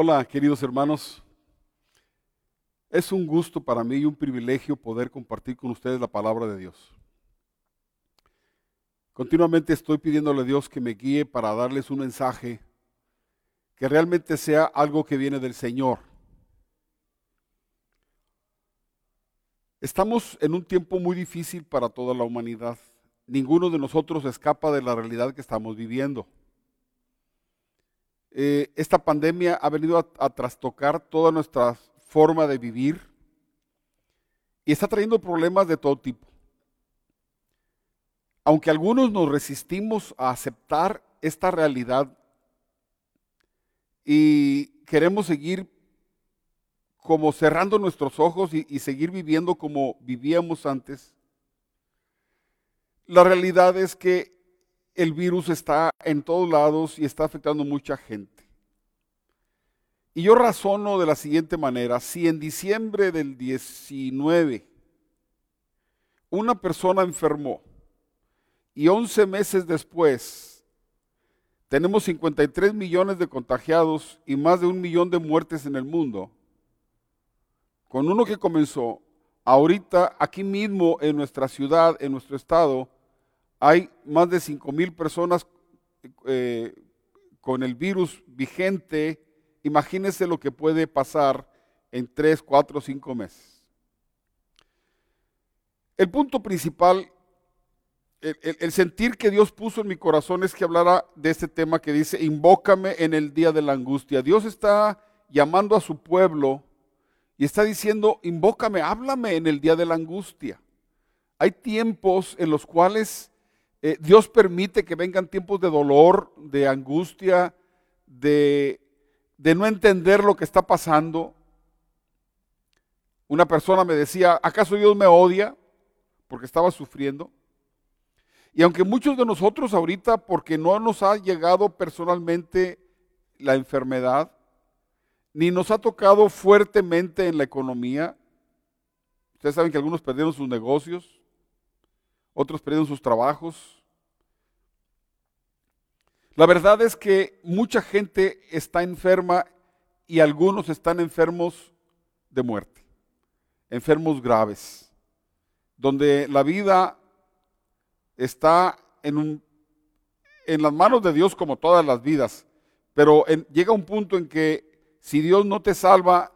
Hola, queridos hermanos. Es un gusto para mí y un privilegio poder compartir con ustedes la palabra de Dios. Continuamente estoy pidiéndole a Dios que me guíe para darles un mensaje que realmente sea algo que viene del Señor. Estamos en un tiempo muy difícil para toda la humanidad. Ninguno de nosotros escapa de la realidad que estamos viviendo. Eh, esta pandemia ha venido a, trastocar toda nuestra forma de vivir y está trayendo problemas de todo tipo. Aunque algunos nos resistimos a aceptar esta realidad y queremos seguir como cerrando nuestros ojos y seguir viviendo como vivíamos antes, la realidad es que el virus está en todos lados y está afectando mucha gente. Y yo razono de la siguiente manera, si en diciembre del 19 una persona enfermó y 11 meses después tenemos 53 millones de contagiados y más de un millón de muertes en el mundo, con uno que comenzó, ahorita aquí mismo en nuestra ciudad, en nuestro estado, hay más de 5 mil personas eh, con el virus vigente. Imagínense lo que puede pasar en 3, 4, 5 meses. El punto principal, el, sentir que Dios puso en mi corazón es que hablara de este tema que dice, invócame en el día de la angustia. Dios está llamando a su pueblo y está diciendo, invócame, háblame en el día de la angustia. Hay tiempos en los cuales eh, Dios permite que vengan tiempos de dolor, de angustia, de, de no entender lo que está pasando. Una persona me decía, ¿acaso Dios me odia? Porque estaba sufriendo. Y aunque muchos de nosotros ahorita, porque no nos ha llegado personalmente la enfermedad, ni nos ha tocado fuertemente en la economía, ustedes saben que algunos perdieron sus negocios, otros perdieron sus trabajos. La verdad es que mucha gente está enferma y algunos están enfermos de muerte, enfermos graves, donde la vida está en, en las manos de Dios como todas las vidas, pero llega un punto en que si Dios no te salva,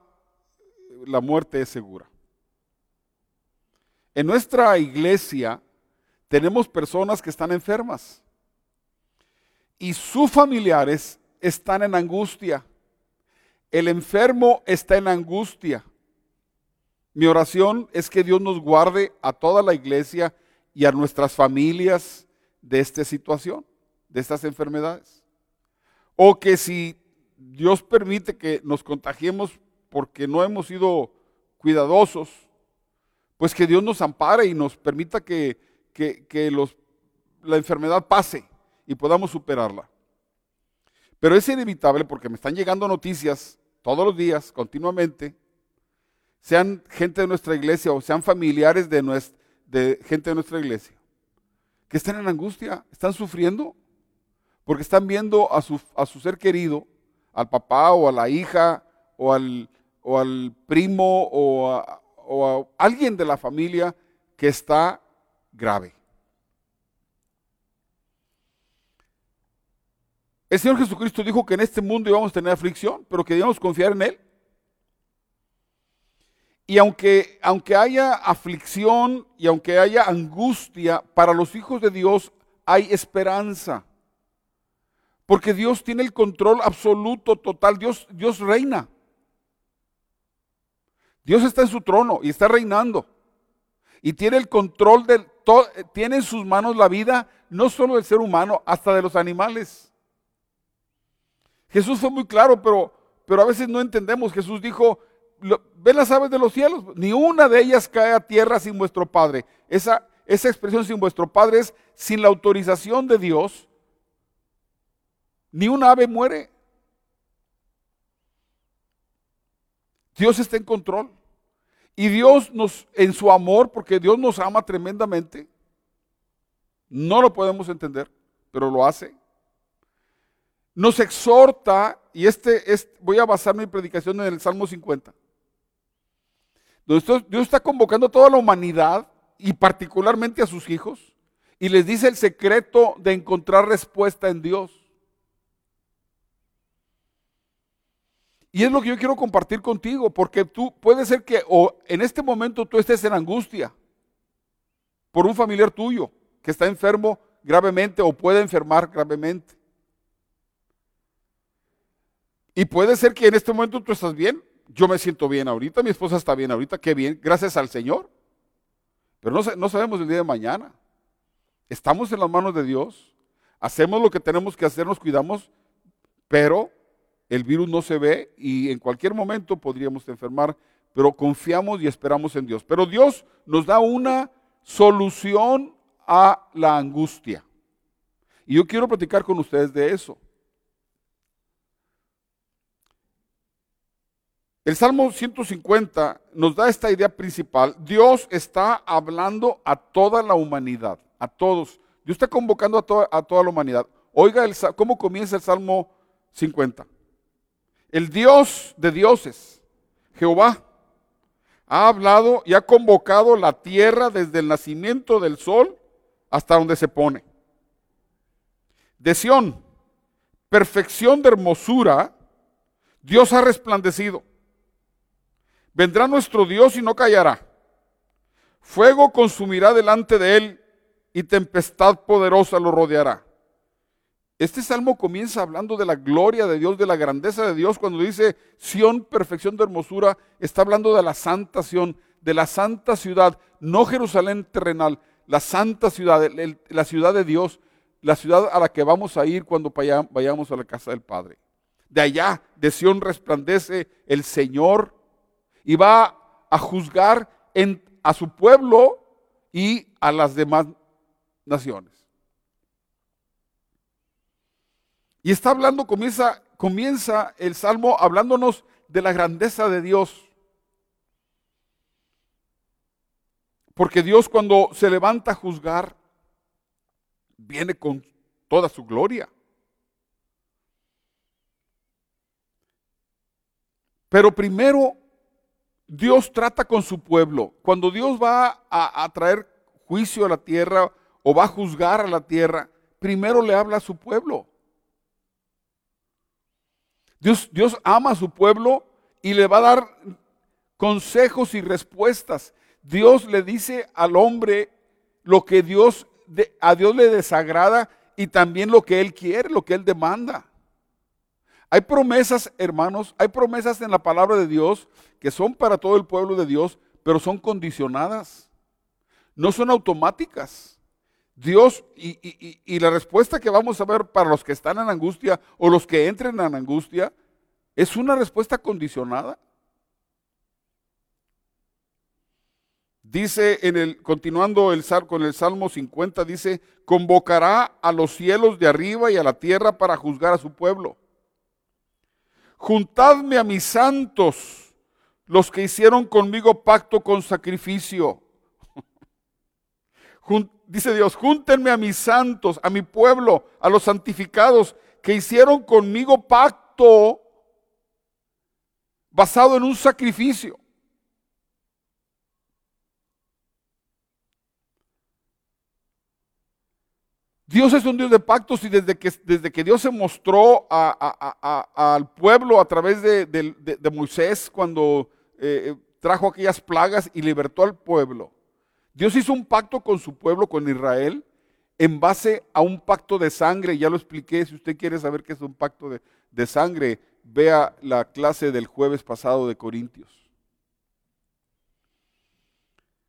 la muerte es segura. En nuestra iglesia tenemos personas que están enfermas y sus familiares están en angustia. El enfermo está en angustia. Mi oración es que Dios nos guarde a toda la iglesia y a nuestras familias de esta situación, de estas enfermedades. O que si Dios permite que nos contagiemos porque no hemos sido cuidadosos, pues que Dios nos ampare y nos permita que que, los, la enfermedad pase y podamos superarla. Pero es inevitable porque me están llegando noticias todos los días, continuamente, sean gente de nuestra iglesia o sean familiares de, de gente de nuestra iglesia, que están en angustia, están sufriendo, porque están viendo a su, a su ser querido, al papá o a la hija o al, o al primo o a alguien de la familia que está grave. El Señor Jesucristo dijo que en este mundo íbamos a tener aflicción, pero que debíamos confiar en Él. Y aunque, aunque haya aflicción y aunque haya angustia, para los hijos de Dios hay esperanza. Porque Dios tiene el control absoluto, total. Dios, Dios reina. Dios está en su trono y está reinando. Y tiene el control del, tiene en sus manos la vida no solo del ser humano, hasta de los animales. Jesús fue muy claro, pero, pero a veces no entendemos. Jesús dijo, ven las aves de los cielos, ni una de ellas cae a tierra sin vuestro Padre. Esa, esa expresión sin vuestro Padre es sin la autorización de Dios, ni un ave muere. Dios está en control. Y Dios nos, en su amor, porque Dios nos ama tremendamente, no lo podemos entender, pero lo hace. nos exhorta, y este, es, voy a basar mi predicación en el Salmo 50, donde Dios está convocando a toda la humanidad y particularmente a sus hijos, y les dice el secreto de encontrar respuesta en Dios. Y es lo que yo quiero compartir contigo, porque tú puede ser que o en este momento tú estés en angustia por un familiar tuyo que está enfermo gravemente o puede enfermar gravemente. Y puede ser que en este momento tú estás bien. Yo me siento bien ahorita, mi esposa está bien ahorita, qué bien, gracias al Señor. Pero no, no sabemos el día de mañana. Estamos en las manos de Dios, hacemos lo que tenemos que hacer, nos cuidamos, pero el virus no se ve y en cualquier momento podríamos enfermar, pero confiamos y esperamos en Dios. Pero Dios nos da una solución a la angustia. Y yo quiero platicar con ustedes de eso. El Salmo 150 nos da esta idea principal. Dios está hablando a toda la humanidad, a todos. Dios está convocando a, toda la humanidad. Oiga el, cómo comienza el Salmo 50. El Dios de dioses, Jehová, ha hablado y ha convocado la tierra desde el nacimiento del sol hasta donde se pone. De Sión, perfección de hermosura, Dios ha resplandecido. Vendrá nuestro Dios y no callará. Fuego consumirá delante de él y tempestad poderosa lo rodeará. Este salmo comienza hablando de la gloria de Dios, de la grandeza de Dios. Cuando dice Sión, perfección de hermosura, está hablando de la santa Sión, de la santa ciudad, no Jerusalén terrenal, la santa ciudad, la ciudad de Dios, la ciudad a la que vamos a ir cuando vayamos a la casa del Padre. De allá, de Sión, resplandece el Señor y va a juzgar a su pueblo y a las demás naciones. Y está hablando, comienza, comienza el Salmo hablándonos de la grandeza de Dios. Porque Dios cuando se levanta a juzgar, viene con toda su gloria. Pero primero Dios trata con su pueblo. Cuando Dios va a, traer juicio a la tierra o va a juzgar a la tierra, primero le habla a su pueblo. Dios, ama a su pueblo y le va a dar consejos y respuestas. Dios le dice al hombre lo que Dios a Dios le desagrada y también lo que él quiere, lo que él demanda. Hay promesas, hermanos, hay promesas en la palabra de Dios que son para todo el pueblo de Dios, pero son condicionadas. No son automáticas. Dios, y, la respuesta que vamos a ver para los que están en angustia o los que entren en angustia, es una respuesta condicionada. Dice en el, continuando el, con el Salmo 50, dice, convocará a los cielos de arriba y a la tierra para juzgar a su pueblo juntadme a mis santos, los que hicieron conmigo pacto con sacrificio. Dice Dios, júntenme a mis santos, a mi pueblo, a los santificados, que hicieron conmigo pacto basado en un sacrificio. Dios es un Dios de pactos y desde que, desde que Dios se mostró al pueblo a través de, Moisés cuando eh, trajo aquellas plagas y libertó al pueblo, Dios hizo un pacto con su pueblo, con Israel, en base a un pacto de sangre. Ya lo expliqué, si usted quiere saber qué es un pacto de, sangre, vea la clase del jueves pasado de Corintios.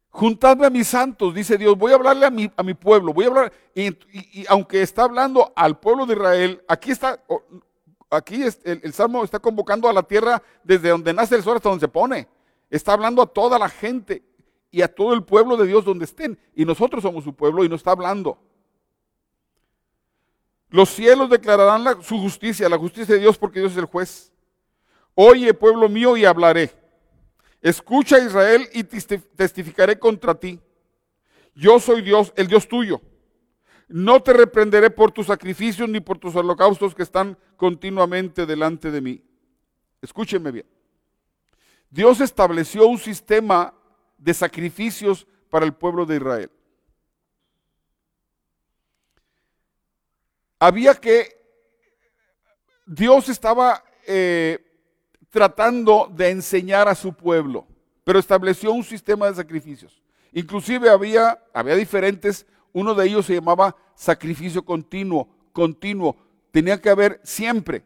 Juntadme a mis santos, dice Dios, voy a hablarle a mi, a mi pueblo, voy a hablar, y, aunque está hablando al pueblo de Israel, aquí está, aquí el, el, Salmo está convocando a la tierra desde donde nace el sol hasta donde se pone. Está hablando a toda la gente y a todo el pueblo de Dios donde estén. Y nosotros somos su pueblo y nos está hablando. Los cielos declararán su justicia, la justicia de Dios porque Dios es el juez. Oye, pueblo mío, y hablaré Escucha Israel y testificaré contra ti. Yo soy Dios, el Dios tuyo. No te reprenderé por tus sacrificios ni por tus holocaustos que están continuamente delante de mí. Escúchenme bien. Dios estableció un sistema de sacrificios para el pueblo de Israel. Había que, Dios estaba eh, tratando de enseñar a su pueblo, pero estableció un sistema de sacrificios. Inclusive había, había diferentes, uno de ellos se llamaba sacrificio continuo, continuo. Tenía que haber siempre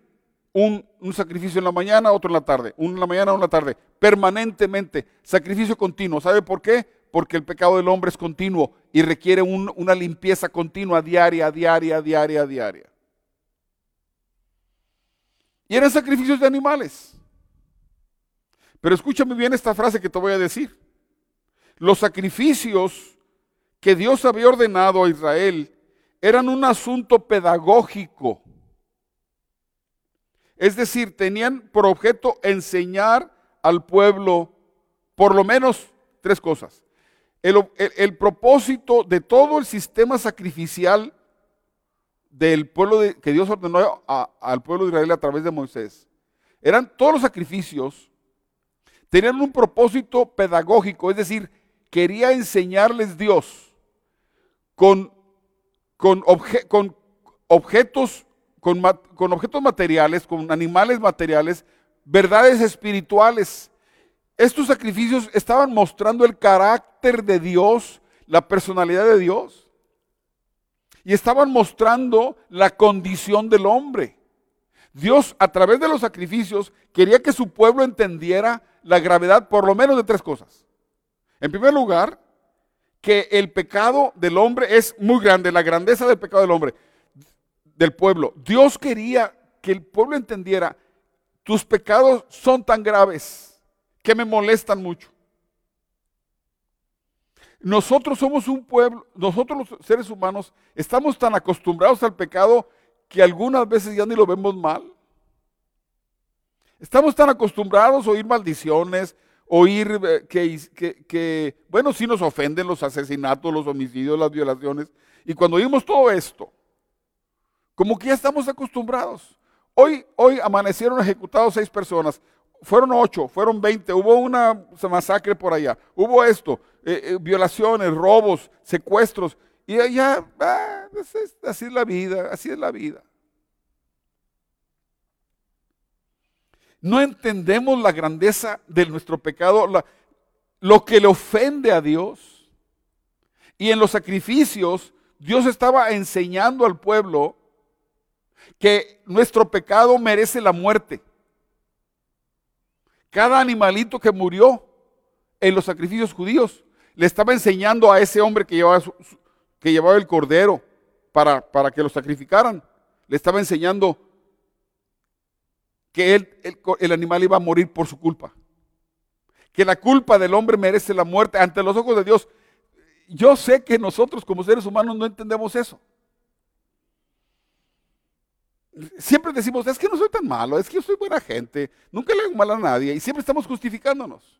un, sacrificio en la mañana, otro en la tarde, uno en la mañana, uno en la tarde, permanentemente, sacrificio continuo. ¿Sabe por qué? Porque el pecado del hombre es continuo y requiere una limpieza continua, diaria, diaria, diaria, diaria. Y eran sacrificios de animales. Pero escúchame bien esta frase que te voy a decir. Los sacrificios que Dios había ordenado a Israel eran un asunto pedagógico. Es decir, tenían por objeto enseñar al pueblo por lo menos tres cosas. El, propósito de todo el sistema sacrificial del pueblo que Dios ordenó al pueblo de Israel a través de Moisés eran todos los sacrificios tenían un propósito pedagógico, es decir, quería enseñarles Dios con, con, con objetos, con, objetos materiales, con animales materiales, verdades espirituales. Estos sacrificios estaban mostrando el carácter de Dios, la personalidad de Dios, y estaban mostrando la condición del hombre. Dios a través de los sacrificios quería que su pueblo entendiera la gravedad por lo menos de tres cosas. En primer lugar, que el pecado del hombre es muy grande, la grandeza del pecado del hombre, del pueblo. Dios quería que el pueblo entendiera, tus pecados son tan graves que me molestan mucho. Nosotros somos un pueblo, nosotros los seres humanos estamos tan acostumbrados al pecado que algunas veces ya ni lo vemos mal. Estamos tan acostumbrados a oír maldiciones, oír eh, que, bueno, sí nos ofenden los asesinatos, los homicidios, las violaciones. Y cuando oímos todo esto, como que ya estamos acostumbrados. Hoy, hoy amanecieron ejecutados seis personas. Fueron ocho, fueron veinte, hubo una masacre por allá, hubo esto, eh, eh, violaciones, robos, secuestros, y allá, ah, así es la vida, así es la vida. No entendemos la grandeza de nuestro pecado, lo que le ofende a Dios. Y en los sacrificios, Dios estaba enseñando al pueblo que nuestro pecado merece la muerte. Cada animalito que murió en los sacrificios judíos le estaba enseñando a ese hombre que llevaba, que llevaba el cordero para, para que lo sacrificaran. Le estaba enseñando que él, el, animal iba a morir por su culpa. Que la culpa del hombre merece la muerte ante los ojos de Dios. Yo sé que nosotros como seres humanos no entendemos eso. Siempre decimos, es que no soy tan malo, es que yo soy buena gente, nunca le hago mal a nadie y siempre estamos justificándonos.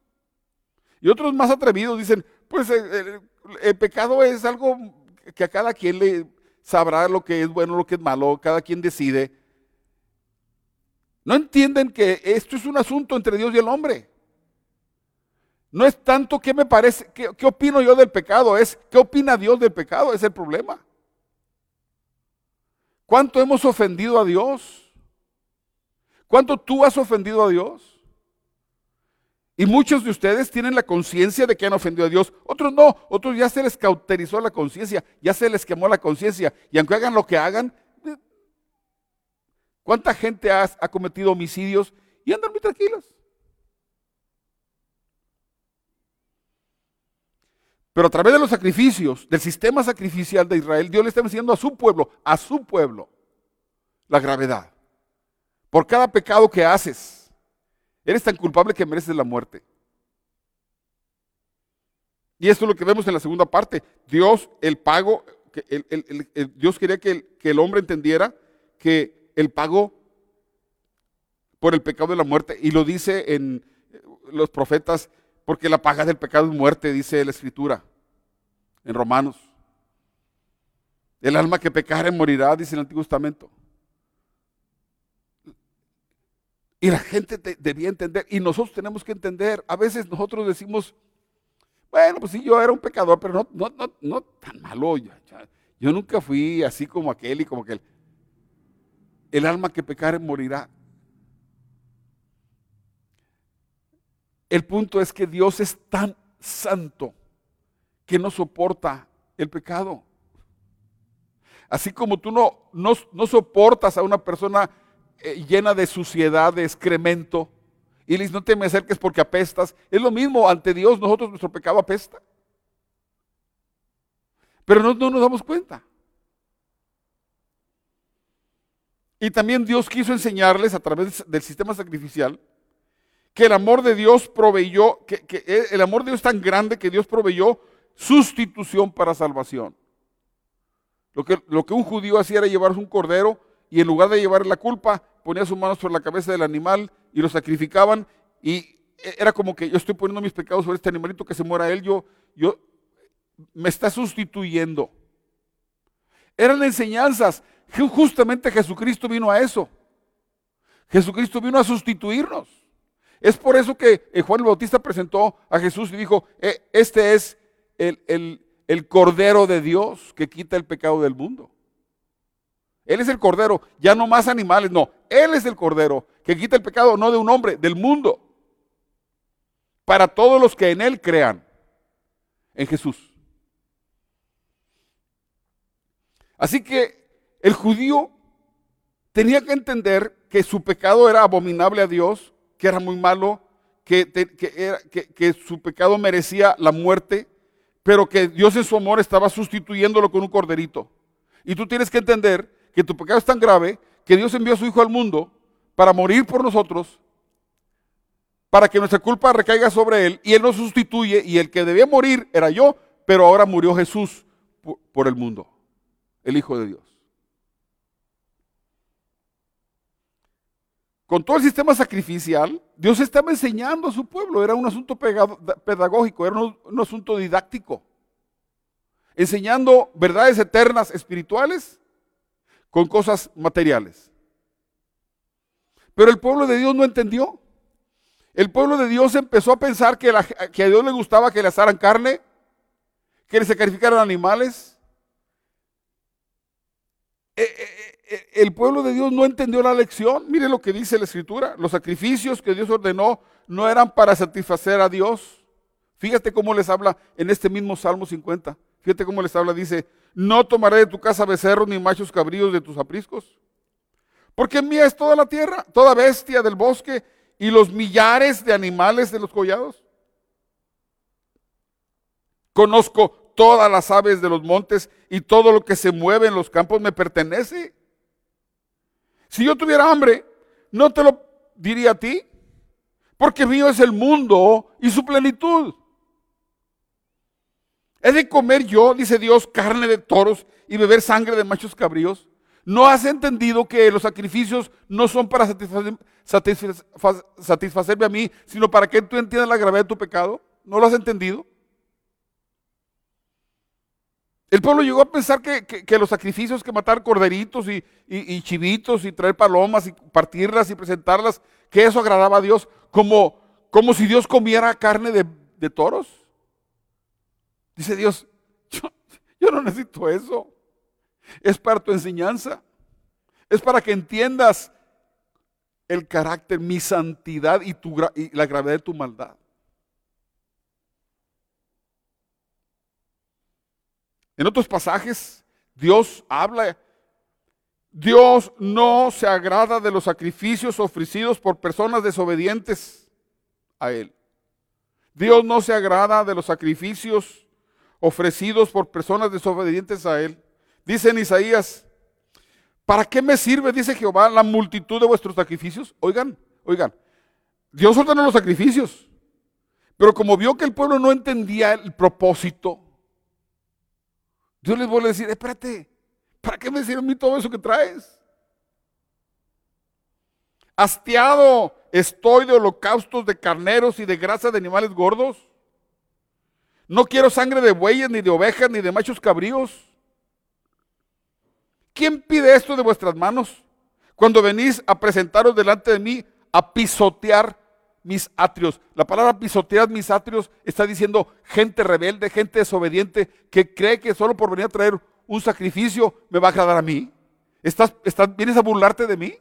Y otros más atrevidos dicen, pues el, pecado es algo que a cada quien le sabrá lo que es bueno, lo que es malo, cada quien decide. No entienden que esto es un asunto entre Dios y el hombre. No es tanto qué me parece, qué, qué opino yo del pecado, es qué opina Dios del pecado, es el problema. ¿Cuánto hemos ofendido a Dios? ¿Cuánto tú has ofendido a Dios? Y muchos de ustedes tienen la conciencia de que han ofendido a Dios. Otros no, otros ya se les cauterizó la conciencia, ya se les quemó la conciencia. Y aunque hagan lo que hagan, ¿Cuánta gente ha, cometido homicidios y andan muy tranquilos? Pero a través de los sacrificios, del sistema sacrificial de Israel, Dios le está enseñando a su pueblo, a su pueblo, la gravedad. Por cada pecado que haces, eres tan culpable que mereces la muerte. Y esto es lo que vemos en la segunda parte. Dios, el pago, Dios quería que el hombre entendiera que el pago por el pecado de la muerte. Y lo dice en los profetas, porque la paga del pecado es muerte, dice la escritura en Romanos. El alma que pecare morirá, dice el Antiguo Testamento. Y la gente debía entender, y nosotros tenemos que entender. A veces nosotros decimos, bueno, pues sí, yo era un pecador, pero no, no, no, no tan malo. Yo, yo nunca fui así como aquel y como aquel. El alma que pecare morirá. El punto es que Dios es tan santo que no soporta el pecado. Así como tú no, no, soportas a una persona eh, llena de suciedad, de excremento, y le dices, no te me acerques porque apestas. Es lo mismo, ante Dios nosotros nuestro pecado apesta. Pero no, no nos damos cuenta. Y también Dios quiso enseñarles a través del sistema sacrificial que el amor de Dios proveyó, que, que, el amor de Dios es tan grande que Dios proveyó sustitución para salvación. Lo que, lo que un judío hacía era llevarse un cordero y en lugar de llevar la culpa, ponía sus manos sobre la cabeza del animal y lo sacrificaban y era como que yo estoy poniendo mis pecados sobre este animalito que se muera él, yo, yo me está sustituyendo. Eran enseñanzas. Justamente Jesucristo vino a eso. Jesucristo vino a sustituirnos. Es por eso que eh, Juan el Bautista presentó a Jesús y dijo, eh, este es el, el Cordero de Dios que quita el pecado del mundo. Él es el Cordero, ya no más animales, no. Él es el Cordero que quita el pecado no de un hombre, del mundo. Para todos los que en Él crean, en Jesús. Así que el judío tenía que entender que su pecado era abominable a Dios, que era muy malo, que, que su pecado merecía la muerte, pero que Dios en su amor estaba sustituyéndolo con un corderito. Y tú tienes que entender que tu pecado es tan grave que Dios envió a su Hijo al mundo para morir por nosotros, para que nuestra culpa recaiga sobre Él, y Él nos sustituye, y el que debía morir era yo, pero ahora murió Jesús por el mundo, el Hijo de Dios. Con todo el sistema sacrificial, Dios estaba enseñando a su pueblo, era un asunto pedagógico, era un, asunto didáctico, enseñando verdades eternas espirituales con cosas materiales. Pero el pueblo de Dios no entendió. El pueblo de Dios empezó a pensar que, a Dios le gustaba que le asaran carne, que le sacrificaran animales. Eh, eh, eh, el pueblo de Dios no entendió la lección. Mire lo que dice la escritura. Los sacrificios que Dios ordenó no eran para satisfacer a Dios. Fíjate cómo les habla en este mismo Salmo 50. Fíjate cómo les habla. Dice, no tomaré de tu casa becerros ni machos cabríos de tus apriscos. Porque mía es toda la tierra, toda bestia del bosque y los millares de animales de los collados. Conozco todas las aves de los montes y todo lo que se mueve en los campos me pertenece. Si yo tuviera hambre, no te lo diría a ti, porque mío es el mundo y su plenitud. ¿He de comer yo, dice Dios, carne de toros y beber sangre de machos cabríos? ¿No has entendido que los sacrificios no son para satisfacerme a mí, sino para que tú entiendas la gravedad de tu pecado? ¿No lo has entendido? El pueblo llegó a pensar que, los sacrificios, que matar corderitos y, chivitos y traer palomas y partirlas y presentarlas, que eso agradaba a Dios, como, como si Dios comiera carne de, toros. Dice Dios, yo, no necesito eso. Es para tu enseñanza. Es para que entiendas el carácter, mi santidad y, y la gravedad de tu maldad. En otros pasajes, Dios habla. Dios no se agrada de los sacrificios ofrecidos por personas desobedientes a Él. Dios no se agrada de los sacrificios ofrecidos por personas desobedientes a Él. Dice en Isaías, ¿para qué me sirve, dice Jehová, la multitud de vuestros sacrificios? Oigan, oigan, Dios ordenó los sacrificios, pero como vio que el pueblo no entendía el propósito, Dios les vuelve a decir, espérate, ¿para qué me sirve a mí todo eso que traes? Hastiado estoy de holocaustos de carneros y de grasa de animales gordos. No quiero sangre de bueyes, ni de ovejas, ni de machos cabríos. ¿quién pide esto de vuestras manos? Cuando venís a presentaros delante de mí a pisotear mis atrios. La palabra pisotear mis atrios está diciendo gente rebelde, gente desobediente, que cree que solo por venir a traer un sacrificio me va a agradar a mí. ¿Estás, estás, ¿Vienes a burlarte de mí?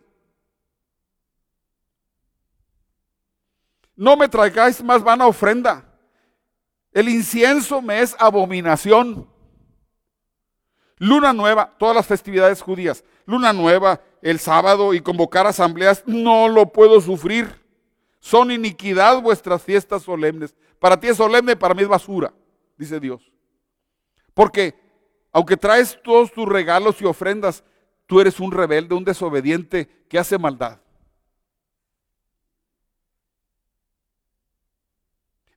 No me traigáis más vana ofrenda. El incienso me es abominación. Luna nueva, todas las festividades judías. Luna nueva, el sábado y convocar asambleas, no lo puedo sufrir. Son iniquidad vuestras fiestas solemnes. Para ti es solemne, para mí es basura, dice Dios. Porque aunque traes todos tus regalos y ofrendas, tú eres un rebelde, un desobediente que hace maldad.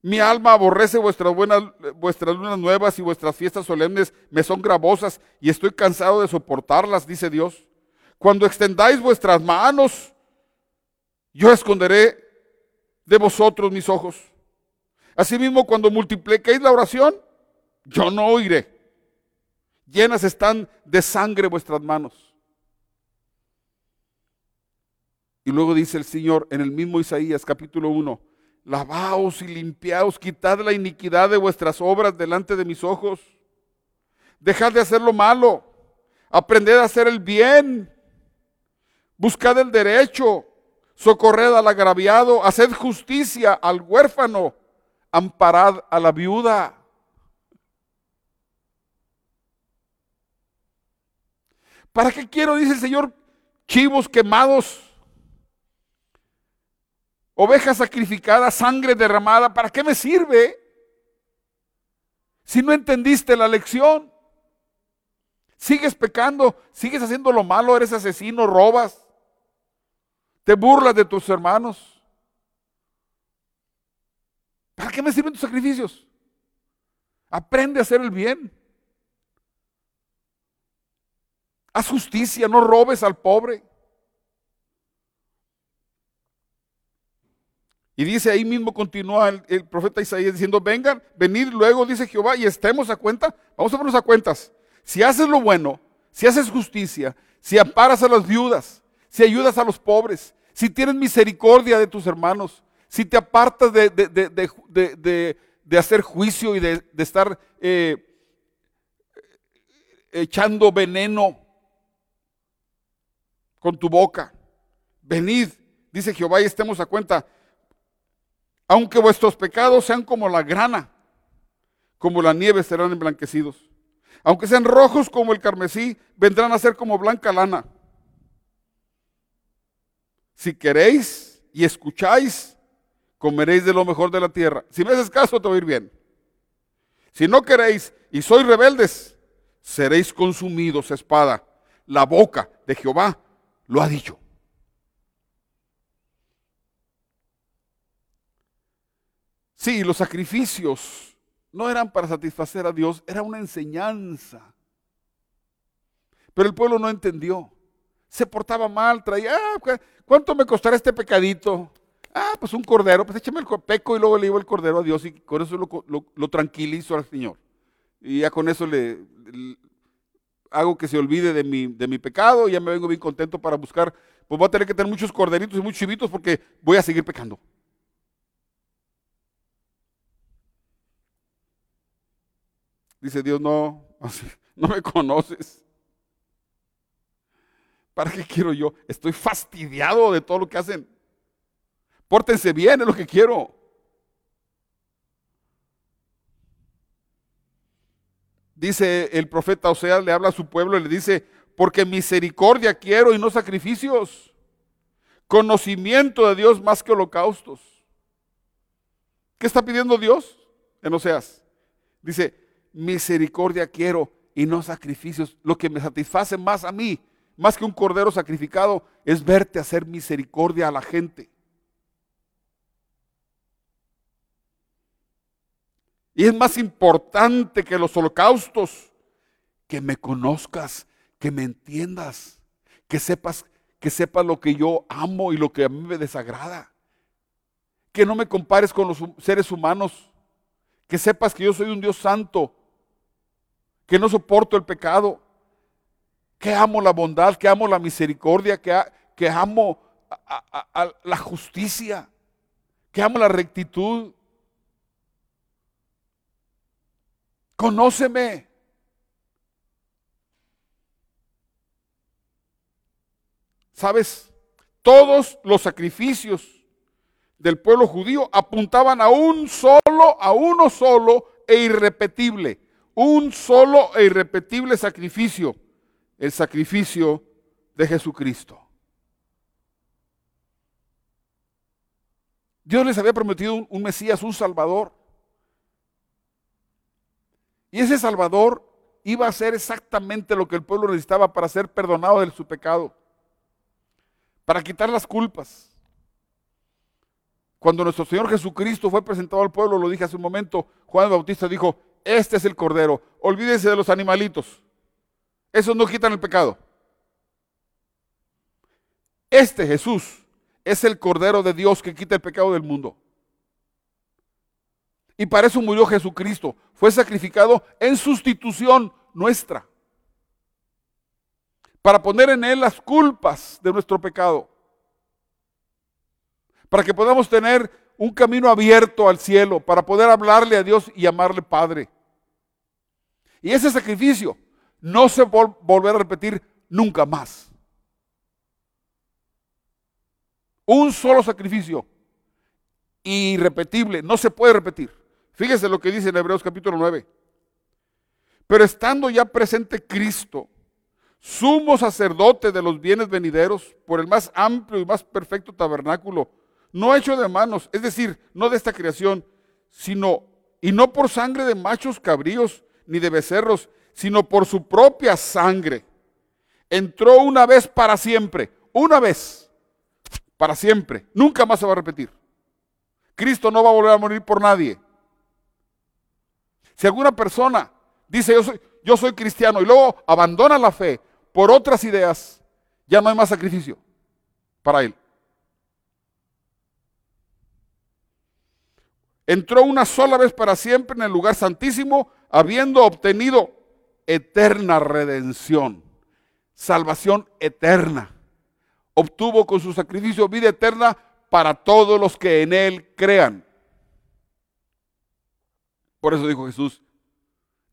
Mi alma aborrece vuestras buenas, vuestras lunas nuevas y vuestras fiestas solemnes me son gravosas y estoy cansado de soportarlas, dice Dios. Cuando extendáis vuestras manos, yo esconderé de vosotros mis ojos. Asimismo, cuando multipliquéis la oración, yo no oiré. Llenas están de sangre vuestras manos. Y luego dice el Señor en el mismo Isaías capítulo 1, lavaos y limpiaos, quitad la iniquidad de vuestras obras delante de mis ojos. Dejad de hacer lo malo, aprended a hacer el bien, buscad el derecho, socorred al agraviado, haced justicia al huérfano, amparad a la viuda. ¿Para qué quiero, dice el Señor, chivos quemados? oveja sacrificada, sangre derramada, ¿para qué me sirve? Si no entendiste la lección, sigues pecando, sigues haciendo lo malo, eres asesino, robas, te burlas de tus hermanos. ¿Para qué me sirven tus sacrificios? Aprende a hacer el bien. Haz justicia, no robes al pobre. Y dice ahí mismo, continúa el, profeta Isaías diciendo, vengan, venid luego, dice Jehová, y estemos a cuenta. Vamos a ponernos a cuentas. Si haces lo bueno, si haces justicia, si amparas a las viudas, si ayudas a los pobres, si tienes misericordia de tus hermanos, si te apartas de, hacer juicio y de, estar eh, echando veneno con tu boca, venid, dice Jehová, y estemos a cuenta aunque vuestros pecados sean como la grana, como la nieve serán emblanquecidos. Aunque sean rojos como el carmesí, vendrán a ser como blanca lana. Si queréis y escucháis, comeréis de lo mejor de la tierra. Si me haces caso, te va a ir bien. Si no queréis y sois rebeldes, seréis consumidos espada. La boca de Jehová lo ha dicho. Sí, los sacrificios no eran para satisfacer a Dios, era una enseñanza. Pero el pueblo no entendió. Se portaba mal, traía, ah, ¿cuánto me costará este pecadito? Ah, pues un cordero, pues échame el peco y luego le llevo el cordero a Dios y con eso lo, tranquilizo al Señor. Y ya con eso le, hago que se olvide de mi, de mi pecado y ya me vengo bien contento para buscar. Pues voy a tener que tener muchos corderitos y muchos chivitos porque voy a seguir pecando. Dice Dios, no, no me conoces. ¿Para qué quiero yo? Estoy fastidiado de todo lo que hacen. Pórtense bien, es lo que quiero. Dice el profeta Oseas, le habla a su pueblo y le dice, porque misericordia quiero y no sacrificios. Conocimiento de Dios más que holocaustos. ¿Qué está pidiendo Dios en Oseas? Dice, misericordia quiero y no sacrificios. Lo que me satisface más a mí, más que un cordero sacrificado, es verte hacer misericordia a la gente. Y es más importante que los holocaustos que me conozcas, que me entiendas, que sepas que sepas lo que yo amo y lo que a mí me desagrada. Que no me compares con los seres humanos. Que sepas que yo soy un Dios santo que no soporto el pecado, que amo la bondad, que amo la misericordia, que, amo la justicia, que amo la rectitud. Conóceme. ¿Sabes? Todos los sacrificios del pueblo judío apuntaban a un solo, a uno solo e irrepetible, un solo e irrepetible sacrificio, el sacrificio de Jesucristo. Dios les había prometido un, Mesías, un Salvador. Y ese Salvador iba a hacer exactamente lo que el pueblo necesitaba para ser perdonado de su pecado, para quitar las culpas. Cuando nuestro Señor Jesucristo fue presentado al pueblo, lo dije hace un momento, Juan Bautista dijo, este es el Cordero, olvídense de los animalitos, esos no quitan el pecado. Este Jesús es el Cordero de Dios que quita el pecado del mundo. Y para eso murió Jesucristo. Fue sacrificado en sustitución nuestra. Para poner en Él las culpas de nuestro pecado. Para que podamos tener un camino abierto al cielo. Para poder hablarle a Dios y llamarle Padre. Y ese sacrificio no se va a volver a repetir nunca más. Un solo sacrificio. Irrepetible. No se puede repetir. Fíjese lo que dice en Hebreos capítulo 9. Pero estando ya presente Cristo, sumo sacerdote de los bienes venideros, por el más amplio y más perfecto tabernáculo, no hecho de manos, es decir, no de esta creación, sino, y no por sangre de machos cabríos, ni de becerros, sino por su propia sangre. Entró una vez para siempre, una vez para siempre. Nunca más se va a repetir. Cristo no va a volver a morir por nadie. Si alguna persona dice yo soy, yo soy cristiano y luego abandona la fe por otras ideas, ya no hay más sacrificio para él. Entró una sola vez para siempre en el lugar santísimo, habiendo obtenido eterna redención, salvación eterna obtuvo con su sacrificio vida eterna para todos los que en Él crean. Por eso dijo Jesús,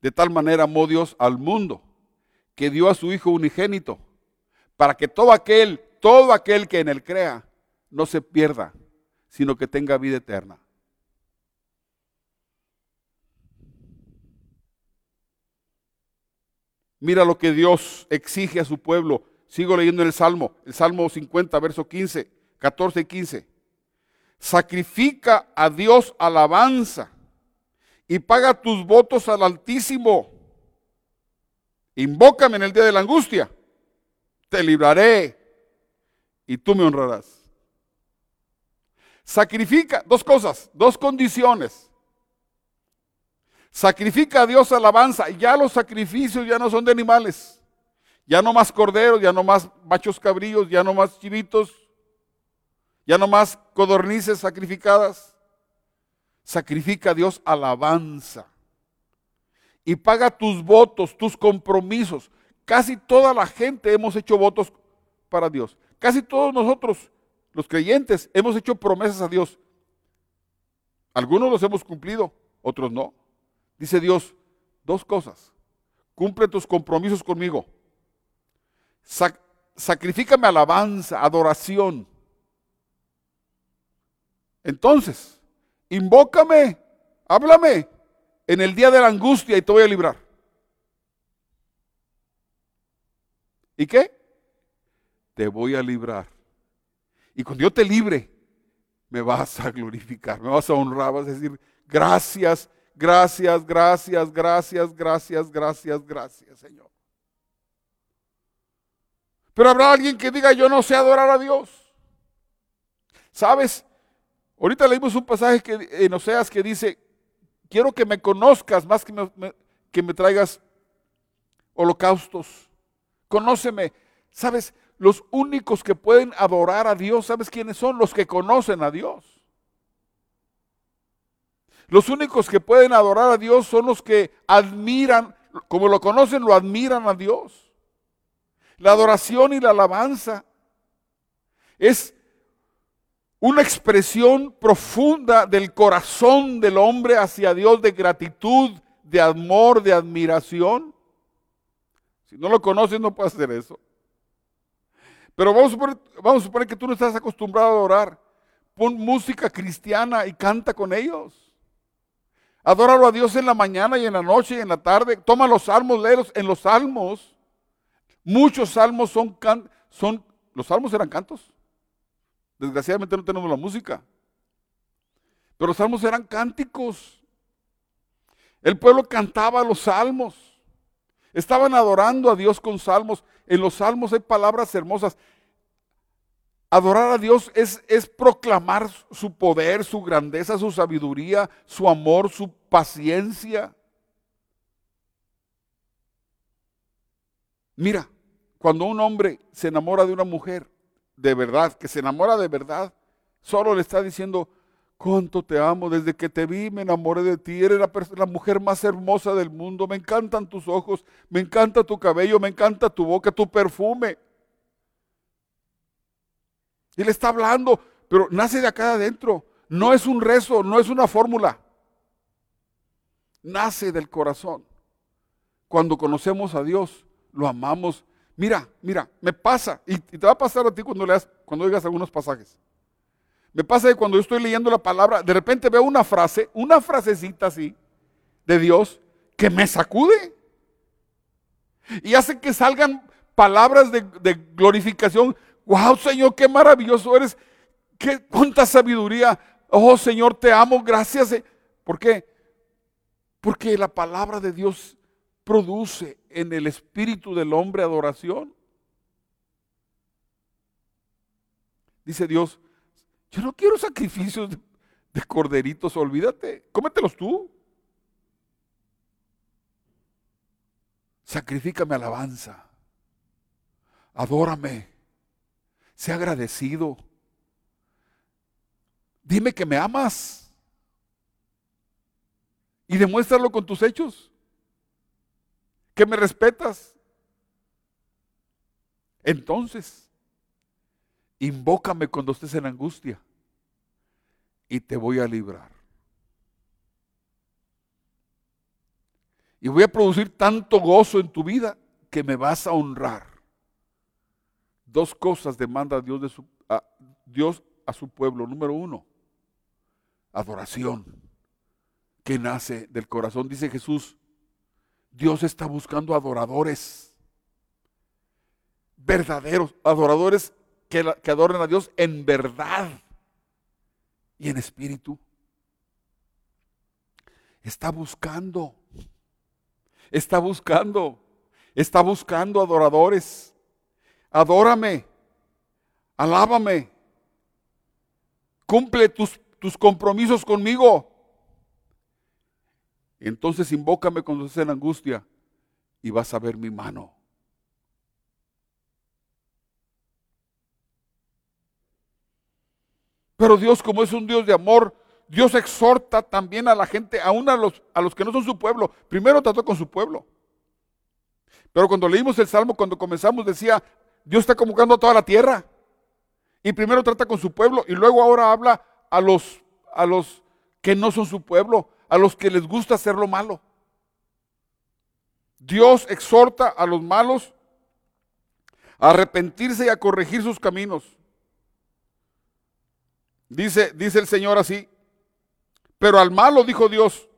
de tal manera amó Dios al mundo, que dio a su Hijo unigénito, para que todo aquel, todo aquel que en Él crea, no se pierda, sino que tenga vida eterna. Mira lo que Dios exige a su pueblo Sigo leyendo en el Salmo, el Salmo 50, verso 15, 14 y 15. Sacrifica a Dios alabanza y paga tus votos al Altísimo. Invócame en el día de la angustia. Te libraré y tú me honrarás. Sacrifica, dos cosas, dos condiciones. Sacrifica a Dios alabanza. Ya los sacrificios ya no son de animales. Ya no más corderos, ya no más machos cabríos, ya no más chivitos, ya no más codornices sacrificadas. Sacrifica a Dios alabanza. Y paga tus votos, tus compromisos. Casi toda la gente hemos hecho votos para Dios. Casi todos nosotros, los creyentes, hemos hecho promesas a Dios. Algunos los hemos cumplido, otros no. Dice Dios, dos cosas. Cumple tus compromisos conmigo sacrifícame alabanza, adoración. Entonces, invócame, háblame en el día de la angustia y te voy a librar. ¿Y qué? Te voy a librar. Y cuando yo te libre, me vas a glorificar, me vas a honrar, vas a decir, gracias, gracias, gracias, gracias, gracias, gracias, gracias, Señor. Pero habrá alguien que diga, yo no sé adorar a Dios. ¿Sabes? Ahorita leímos un pasaje que, en Oseas que dice, quiero que me conozcas más que que me traigas holocaustos. Conóceme. ¿Sabes? Los únicos que pueden adorar a Dios, ¿sabes quiénes son? Los que conocen a Dios. Los únicos que pueden adorar a Dios son los que admiran, como lo conocen, lo admiran a Dios. La adoración y la alabanza es una expresión profunda del corazón del hombre hacia Dios de gratitud, de amor, de admiración. Si no lo conoces, no puedes hacer eso. Pero vamos a, suponer, que tú no estás acostumbrado a adorar. Pon música cristiana y canta con ellos. Adóralo a Dios en la mañana y en la noche y en la tarde. Toma los salmos, léelos en los salmos. Muchos salmos son, son, los salmos eran cantos. Desgraciadamente no tenemos la música. Pero los salmos eran cánticos. El pueblo cantaba los salmos. Estaban adorando a Dios con salmos. En los salmos hay palabras hermosas. Adorar a Dios es, es, proclamar su poder, su grandeza, su sabiduría, su amor, su paciencia. Mira, cuando un hombre se enamora de una mujer, de verdad, que se enamora de verdad, solo le está diciendo, cuánto te amo, desde que te vi me enamoré de ti, eres la, la, mujer más hermosa del mundo, me encantan tus ojos, me encanta tu cabello, me encanta tu boca, tu perfume. Le está hablando, pero nace de acá adentro, no es un rezo, no es una fórmula, nace del corazón. Cuando conocemos a Dios, lo amamos Mira, mira, me pasa, y, te va a pasar a ti cuando leas, cuando oigas algunos pasajes. Me pasa que cuando yo estoy leyendo la palabra, de repente veo una frase, una frasecita así, de Dios, que me sacude. Y hace que salgan palabras de, glorificación. Wow, Señor, qué maravilloso eres. Qué, cuánta sabiduría. Oh, Señor, te amo. Gracias. ¿Por qué? Porque la palabra de Dios produce en el espíritu del hombre adoración. Dice Dios, yo no quiero sacrificios de, corderitos, olvídate, cómetelos tú. Sacrifícame alabanza, adórame, sé agradecido. Dime que me amas y demuéstralo con tus hechos que me respetas. Entonces, invócame cuando estés en angustia y te voy a librar. Y voy a producir tanto gozo en tu vida que me vas a honrar. Dos cosas demanda Dios, de su, a, Dios a su pueblo. Número uno, adoración que nace del corazón. Dice Jesús, Dios está buscando adoradores, verdaderos, adoradores que, que adoren a Dios en verdad y en espíritu. Está buscando, está buscando, está buscando adoradores. Adórame, alábame, cumple tus, tus compromisos conmigo. Entonces invócame cuando estés en angustia y vas a ver mi mano. Pero Dios, como es un Dios de amor, Dios exhorta también a la gente, aún a los, a los que no son su pueblo. Primero trató con su pueblo. Pero cuando leímos el Salmo, cuando comenzamos, decía, Dios está convocando a toda la tierra. Y primero trata con su pueblo y luego ahora habla a los, a los que no son su pueblo, a los que les gusta hacer lo malo. Dios exhorta a los malos a arrepentirse y a corregir sus caminos. Dice, dice el Señor así, pero al malo dijo Dios,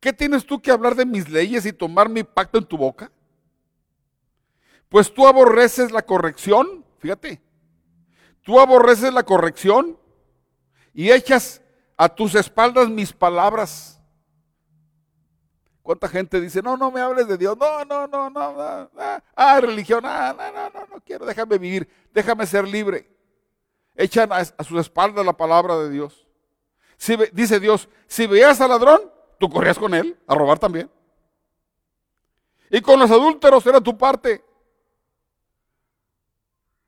¿qué tienes tú que hablar de mis leyes y tomar mi pacto en tu boca? Pues tú aborreces la corrección, fíjate, tú aborreces la corrección y echas a tus espaldas mis palabras. ¿Cuánta gente dice, no, no me hables de Dios? No, no, no, no, no, ah, religión, ah, no, no, no, no quiero, déjame vivir, déjame ser libre. Echan a, sus espaldas la palabra de Dios. Si, dice Dios, si veías al ladrón, tú corrías con él, a robar también. Y con los adúlteros era tu parte.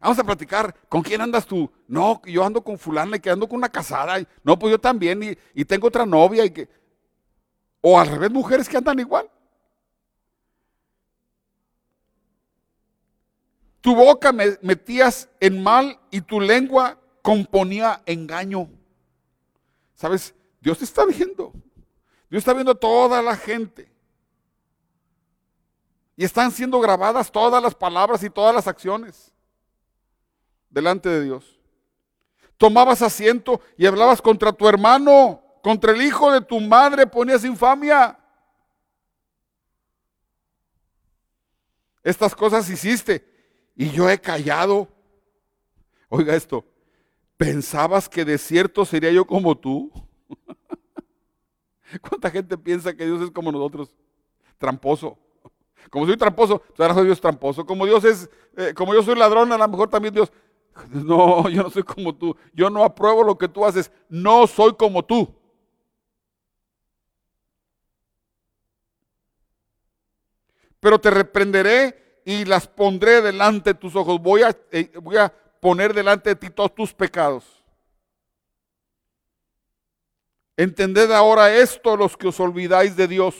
Vamos a platicar, ¿con quién andas tú? No, yo ando con fulana y que ando con una casada. No, pues yo también y, tengo otra novia y que... O al revés, mujeres que andan igual. Tu boca me metías en mal y tu lengua componía engaño. ¿Sabes? Dios te está viendo. Dios está viendo a toda la gente. Y están siendo grabadas todas las palabras y todas las acciones delante de Dios. Tomabas asiento y hablabas contra tu hermano, contra el hijo de tu madre, ponías infamia. Estas cosas hiciste y yo he callado. Oiga esto, ¿pensabas que de cierto sería yo como tú? ¿Cuánta gente piensa que Dios es como nosotros? Tramposo. Como soy tramposo, pues ahora soy Dios tramposo. Como Dios es, eh, como yo soy ladrón, a lo mejor también Dios. No, yo no soy como tú. Yo no apruebo lo que tú haces. No soy como tú. Pero te reprenderé y las pondré delante de tus ojos. Voy a, eh, voy a poner delante de ti todos tus pecados. Entended ahora esto los que os olvidáis de Dios.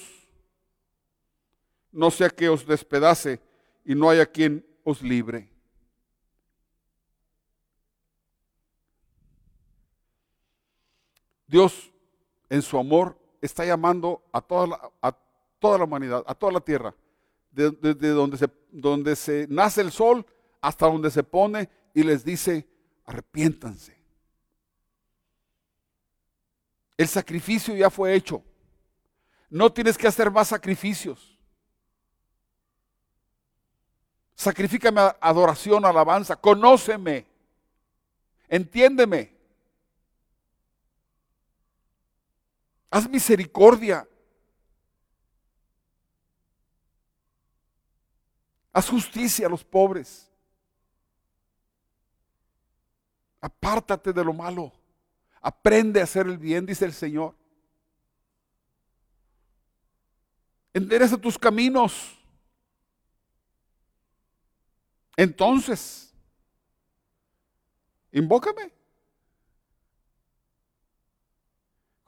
No sea que os despedace y no haya quien os libre. Dios en su amor está llamando a toda la, a toda la humanidad, a toda la tierra, desde donde, se, donde se nace el sol hasta donde se pone y les dice, arrepiéntanse. El sacrificio ya fue hecho. No tienes que hacer más sacrificios. Sacrifícame adoración, alabanza. Conóceme. Entiéndeme. Haz misericordia. Haz justicia a los pobres. Apártate de lo malo. Aprende a hacer el bien, dice el Señor. Endereza tus caminos. Entonces, invócame.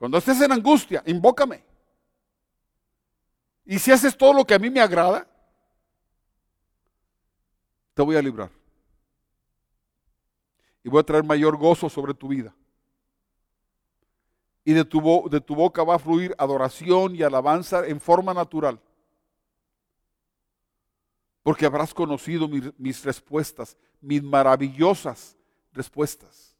Cuando estés en angustia, invócame. Y si haces todo lo que a mí me agrada, te voy a librar. Y voy a traer mayor gozo sobre tu vida. Y de tu, de tu boca va a fluir adoración y alabanza en forma natural. Porque habrás conocido mis respuestas, mis maravillosas respuestas.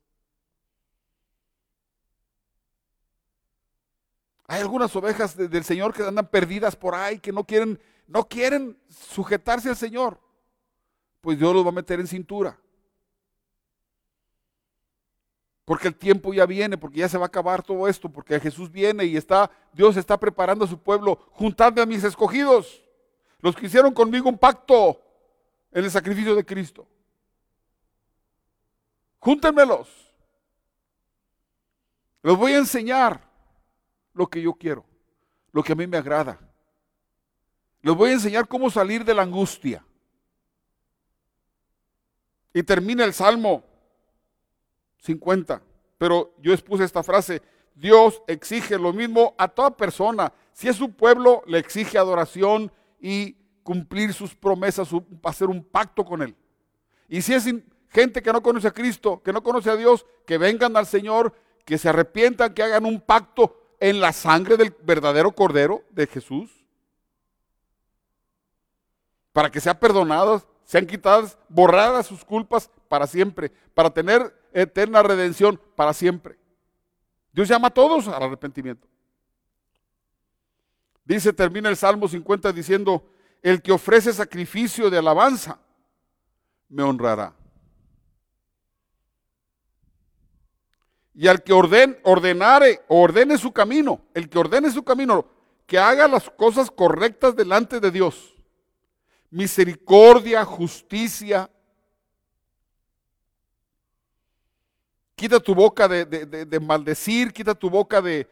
Hay algunas ovejas del Señor que andan perdidas por ahí, que no quieren, no quieren sujetarse al Señor. Pues Dios los va a meter en cintura. Porque el tiempo ya viene, porque ya se va a acabar todo esto, porque Jesús viene y está, Dios está preparando a su pueblo. Juntadme a mis escogidos, los que hicieron conmigo un pacto en el sacrificio de Cristo. Júntenmelos. Los voy a enseñar lo que yo quiero, lo que a mí me agrada. Les voy a enseñar cómo salir de la angustia. Y termina el Salmo 50. Pero yo expuse esta frase, Dios exige lo mismo a toda persona. Si es su pueblo, le exige adoración y cumplir sus promesas, hacer un pacto con Él. Y si es gente que no conoce a Cristo, que no conoce a Dios, que vengan al Señor, que se arrepientan, que hagan un pacto en la sangre del verdadero Cordero de Jesús? Para que sean perdonados, sean quitadas, borradas sus culpas para siempre, para tener eterna redención para siempre. Dios llama a todos al arrepentimiento. Dice, termina el Salmo 50 diciendo, el que ofrece sacrificio de alabanza me honrará. Y al que orden, ordenare, ordene su camino, el que ordene su camino, que haga las cosas correctas delante de Dios. Misericordia, justicia. Quita tu boca de, maldecir, quita tu boca de,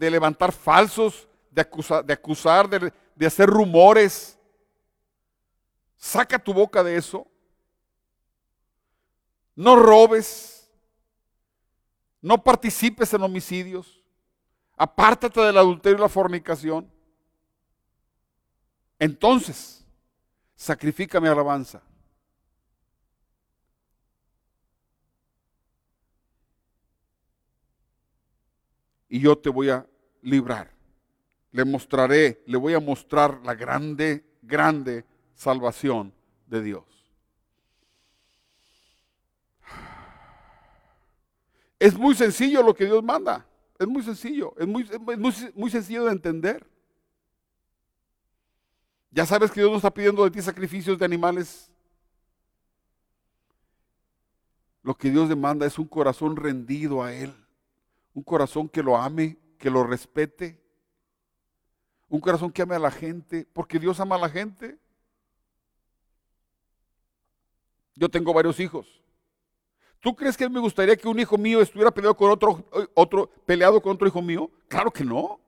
levantar falsos, de acusar, de, acusar de hacer rumores. Saca tu boca de eso. No robes no participes en homicidios, apártate del adulterio y la fornicación. Entonces, sacrifica mi alabanza. Y yo te voy a librar. Le mostraré, le voy a mostrar la grande, grande salvación de Dios. Es muy sencillo lo que Dios manda. Es muy sencillo. Es muy, sencillo de entender. Ya sabes que Dios no está pidiendo de ti sacrificios de animales. Lo que Dios demanda es un corazón rendido a Él. Un corazón que lo ame, que lo respete. Un corazón que ame a la gente, porque Dios ama a la gente. Yo tengo varios hijos. ¿Tú crees que me gustaría que un hijo mío estuviera peleado con otro, otro, peleado con otro hijo mío? Claro que no.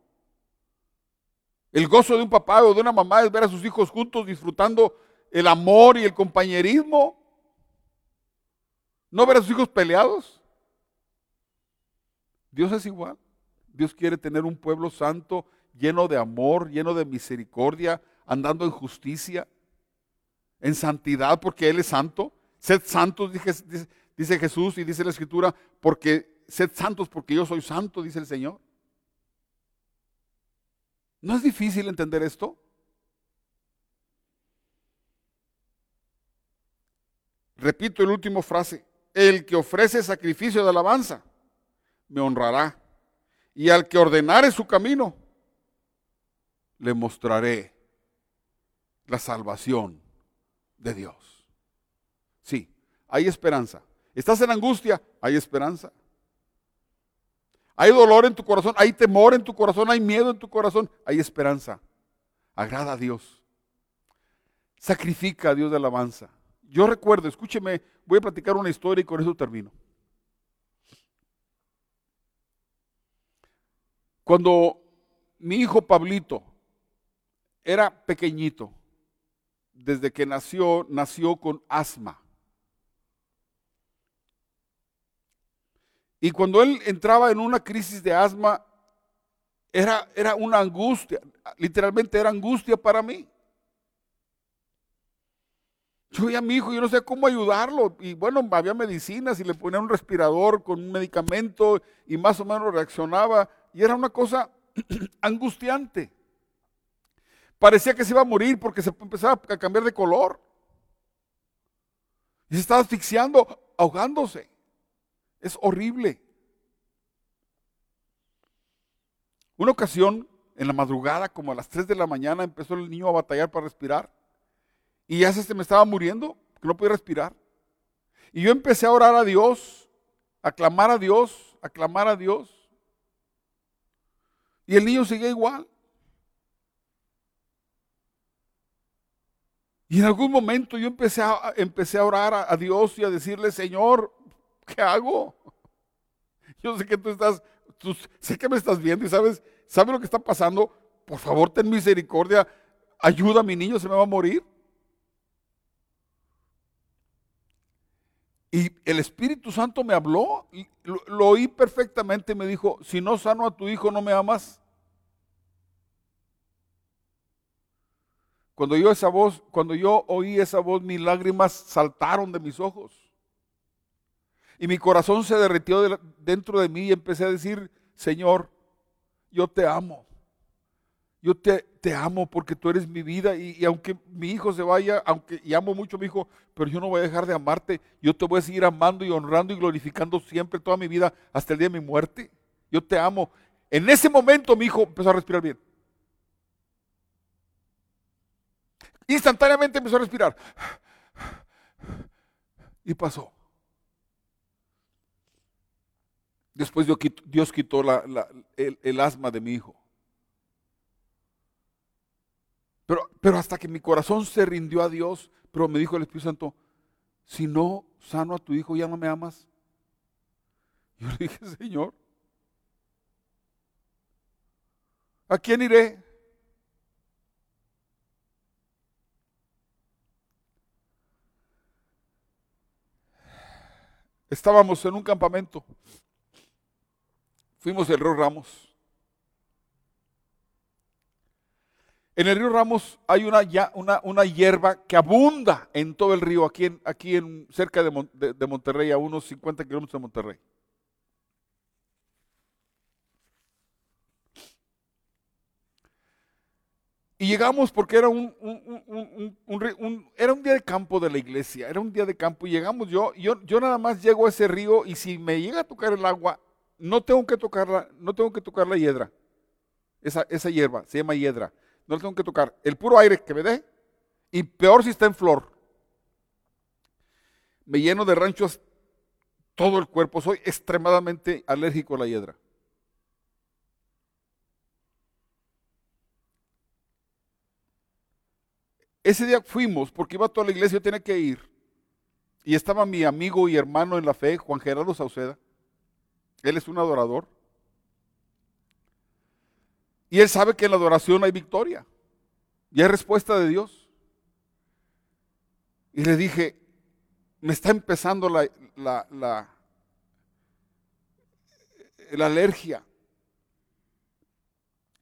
El gozo de un papá o de una mamá es ver a sus hijos juntos disfrutando el amor y el compañerismo. No ver a sus hijos peleados. Dios es igual. Dios quiere tener un pueblo santo, lleno de amor, lleno de misericordia, andando en justicia, en santidad, porque Él es santo. Sed santos, dice, dice Jesús y dice la Escritura, porque sed santos porque yo soy santo, dice el Señor. ¿No es difícil entender esto? Repito el último frase. El que ofrece sacrificio de alabanza me honrará. Y al que ordenare su camino, le mostraré la salvación de Dios. Sí, hay esperanza. Estás en angustia, hay esperanza. Hay dolor en tu corazón, hay temor en tu corazón, hay miedo en tu corazón, hay esperanza. Agrada a Dios. Sacrifica a Dios de alabanza. Yo recuerdo, escúcheme, voy a platicar una historia y con eso termino. Cuando mi hijo Pablito era pequeñito, desde que nació, nació con asma. Y cuando él entraba en una crisis de asma, era, era una angustia, literalmente era angustia para mí. Yo veía a mi hijo, yo no sé cómo ayudarlo. Y bueno, había medicinas y le ponía un respirador con un medicamento y más o menos reaccionaba. Y era una cosa angustiante. Parecía que se iba a morir porque se empezaba a cambiar de color. Y se estaba asfixiando, ahogándose. Es horrible. Una ocasión, en la madrugada, como a las 3 de la mañana, empezó el niño a batallar para respirar. Y ya se me estaba muriendo, que no podía respirar. Y yo empecé a orar a Dios, a clamar a Dios, a clamar a Dios. Y el niño seguía igual. Y en algún momento yo empecé a, orar a Dios y a decirle, Señor, ¿qué hago? Yo sé que tú estás, sé que me estás viendo y sabes, sabes lo que está pasando. Por favor, ten misericordia. Ayuda a mi niño, se me va a morir. Y el Espíritu Santo me habló, lo, lo, oí perfectamente, me dijo, si no sano a tu hijo, no me amas. Cuando yo esa voz, cuando yo oí esa voz, mis lágrimas saltaron de mis ojos. Y mi corazón se derritió dentro de mí y empecé a decir, Señor, yo te amo. Yo te, te amo porque tú eres mi vida y, aunque mi hijo se vaya, aunque y amo mucho a mi hijo, pero yo no voy a dejar de amarte. Yo te voy a seguir amando y honrando y glorificando siempre toda mi vida hasta el día de mi muerte. Yo te amo. En ese momento mi hijo empezó a respirar bien. Instantáneamente empezó a respirar. Y pasó. Después Dios quitó el, asma de mi hijo. Pero, pero hasta que mi corazón se rindió a Dios, pero me dijo el Espíritu Santo, si no sano a tu hijo, ya no me amas. Yo le dije, Señor, ¿a quién iré? Estábamos en un campamento Fuimos del río Ramos. En el río Ramos hay una, una, hierba que abunda en todo el río, aquí, en, aquí en, cerca de, de, Monterrey, a unos 50 kilómetros de Monterrey. Y llegamos porque era un, un, era un día de campo de la iglesia, era un día de campo. Y llegamos yo, yo, yo nada más llego a ese río y si me llega a tocar el agua, no tengo que tocarla, no tengo que tocar la hiedra, esa, esa hierba, se llama hiedra, no la tengo que tocar, el puro aire que me dé y peor si está en flor. Me lleno de ranchos todo el cuerpo, soy extremadamente alérgico a la hiedra. Ese día fuimos porque iba toda la iglesia, yo tenía que ir. Y estaba mi amigo y hermano en la fe, Juan Gerardo Sauceda. Él es un adorador. Y él sabe que en la adoración hay victoria. Y hay respuesta de Dios. Y le dije, me está empezando la, la, la, la alergia.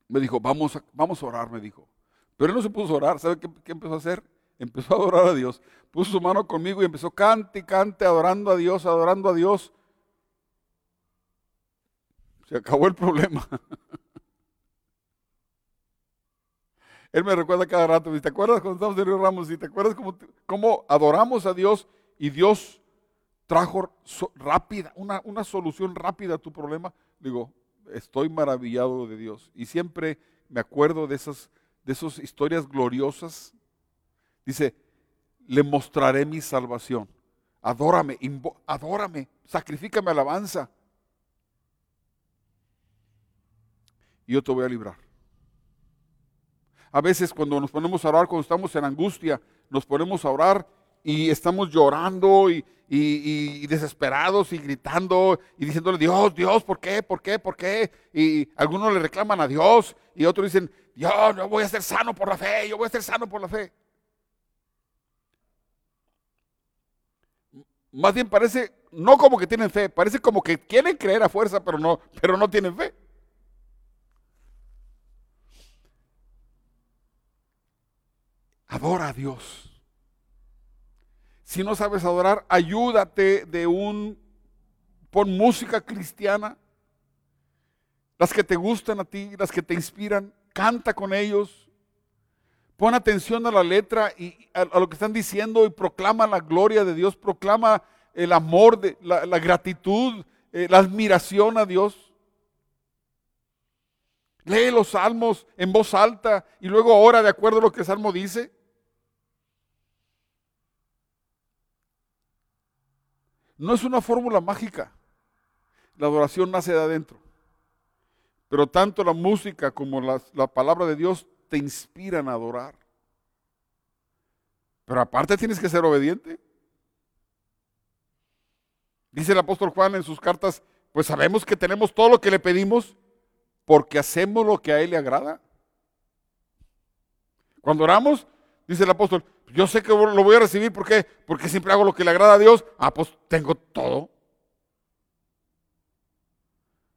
Me dijo, vamos a, vamos a orar, me dijo. Pero él no se puso a orar. ¿Sabe qué, empezó a hacer? Empezó a adorar a Dios. Puso su mano conmigo y empezó cante y cante, adorando a Dios, adorando a Dios. Se acabó el problema. Él me recuerda cada rato, ¿te acuerdas cuando estábamos en Río Ramos? ¿Y te acuerdas cómo, cómo, adoramos a Dios y Dios trajo rápida, una, una solución rápida a tu problema? Digo, estoy maravillado de Dios. Y siempre me acuerdo de esas de esas historias gloriosas. Dice, le mostraré mi salvación. Adórame, adórame, sacrifícame alabanza. Y yo te voy a librar. A veces cuando nos ponemos a orar, cuando estamos en angustia, nos ponemos a orar y estamos llorando y, y, desesperados y gritando y diciéndole, Dios, Dios, ¿por qué? ¿Por qué? ¿Por qué? Y algunos le reclaman a Dios y otros dicen, yo no voy a ser sano por la fe, yo voy a ser sano por la fe. Más bien parece, no como que tienen fe, parece como que quieren creer a fuerza, pero no, pero no tienen fe. Adora a Dios. Si no sabes adorar, ayúdate de un, pon música cristiana, las que te gustan a ti, las que te inspiran, canta con ellos, pon atención a la letra y a, lo que están diciendo y proclama la gloria de Dios, proclama el amor, la, gratitud, eh, la admiración a Dios. Lee los salmos en voz alta y luego ora de acuerdo a lo que el salmo dice. No es una fórmula mágica. La adoración nace de adentro. Pero tanto la música como la, palabra de Dios te inspiran a adorar. Pero aparte tienes que ser obediente. Dice el apóstol Juan en sus cartas, pues sabemos que tenemos todo lo que le pedimos porque hacemos lo que a Él le agrada. Cuando oramos, dice el apóstol, yo sé que lo voy a recibir, ¿por qué? Porque siempre hago lo que le agrada a Dios. Ah, pues tengo todo.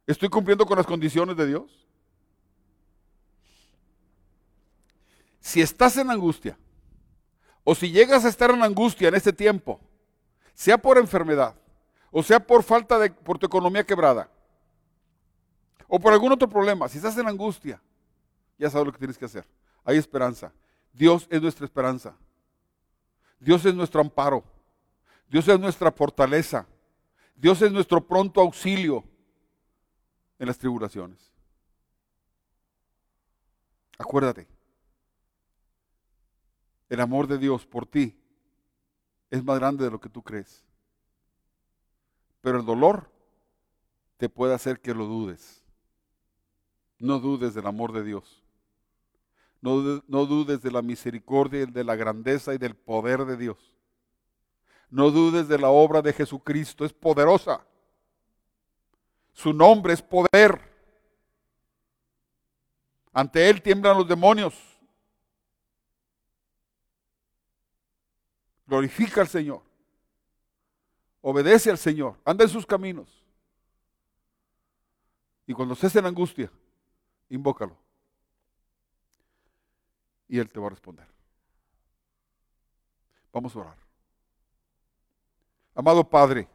¿Estoy cumpliendo con las condiciones de Dios? Si estás en angustia, o si llegas a estar en angustia en este tiempo, sea por enfermedad, o sea por falta de, por tu economía quebrada, o por algún otro problema, si estás en angustia, ya sabes lo que tienes que hacer. Hay esperanza. Dios es nuestra esperanza. Dios es nuestro amparo. Dios es nuestra fortaleza. Dios es nuestro pronto auxilio en las tribulaciones. Acuérdate, el amor de Dios por ti es más grande de lo que tú crees. Pero el dolor te puede hacer que lo dudes. No dudes del amor de Dios. No, no, dudes de la misericordia, de la grandeza y del poder de Dios. No dudes de la obra de Jesucristo, es poderosa. Su nombre es poder. Ante Él tiemblan los demonios. Glorifica al Señor. Obedece al Señor. Anda en sus caminos. Y cuando estés en angustia, invócalo. Y Él te va a responder. Vamos a orar. Amado Padre,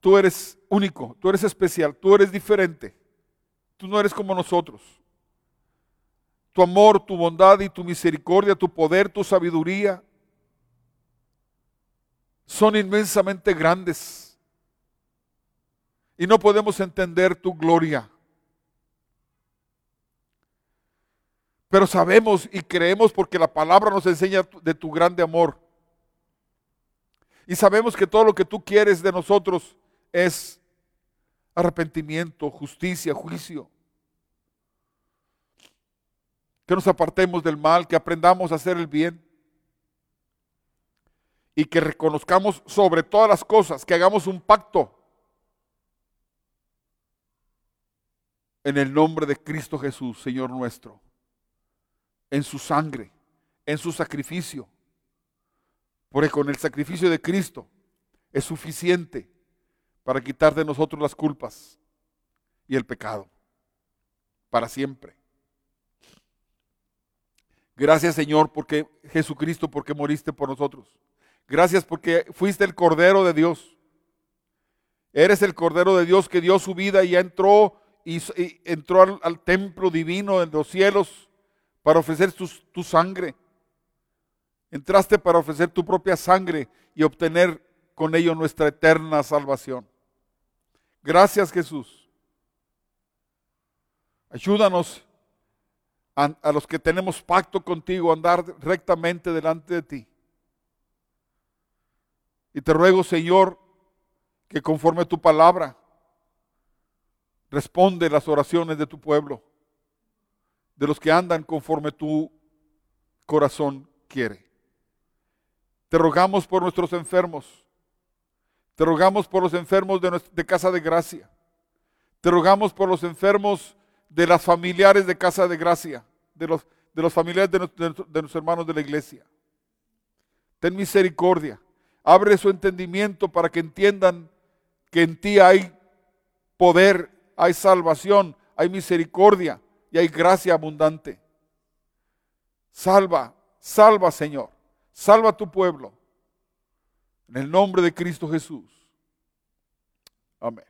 tú eres único, tú eres especial, tú eres diferente. Tú no eres como nosotros. Tu amor, tu bondad y tu misericordia, tu poder, tu sabiduría son inmensamente grandes. Y no podemos entender tu gloria. Pero sabemos y creemos porque la palabra nos enseña de tu grande amor. Y sabemos que todo lo que tú quieres de nosotros es arrepentimiento, justicia, juicio. Que nos apartemos del mal, que aprendamos a hacer el bien. Y que reconozcamos sobre todas las cosas, que hagamos un pacto en el nombre de Cristo Jesús, Señor nuestro en su sangre, en su sacrificio. Porque con el sacrificio de Cristo es suficiente para quitar de nosotros las culpas y el pecado, para siempre. Gracias Señor porque Jesucristo, porque moriste por nosotros. Gracias porque fuiste el Cordero de Dios. Eres el Cordero de Dios que dio su vida y entró y, entró al, templo divino en los cielos para ofrecer tu, sangre. Entraste para ofrecer tu propia sangre y obtener con ello nuestra eterna salvación. Gracias Jesús. Ayúdanos a, a, los que tenemos pacto contigo a andar rectamente delante de ti. Y te ruego, Señor, que conforme a tu palabra, responde las oraciones de tu pueblo de los que andan conforme tu corazón quiere. Te rogamos por nuestros enfermos. Te rogamos por los enfermos de, Casa de Gracia. Te rogamos por los enfermos de las familiares de Casa de Gracia, de los, de los familiares de, de nuestros hermanos de la iglesia. Ten misericordia. Abre su entendimiento para que entiendan que en ti hay poder, hay salvación, hay misericordia y hay gracia abundante. Salva, salva Señor, salva a tu pueblo. En el nombre de Cristo Jesús. Amén.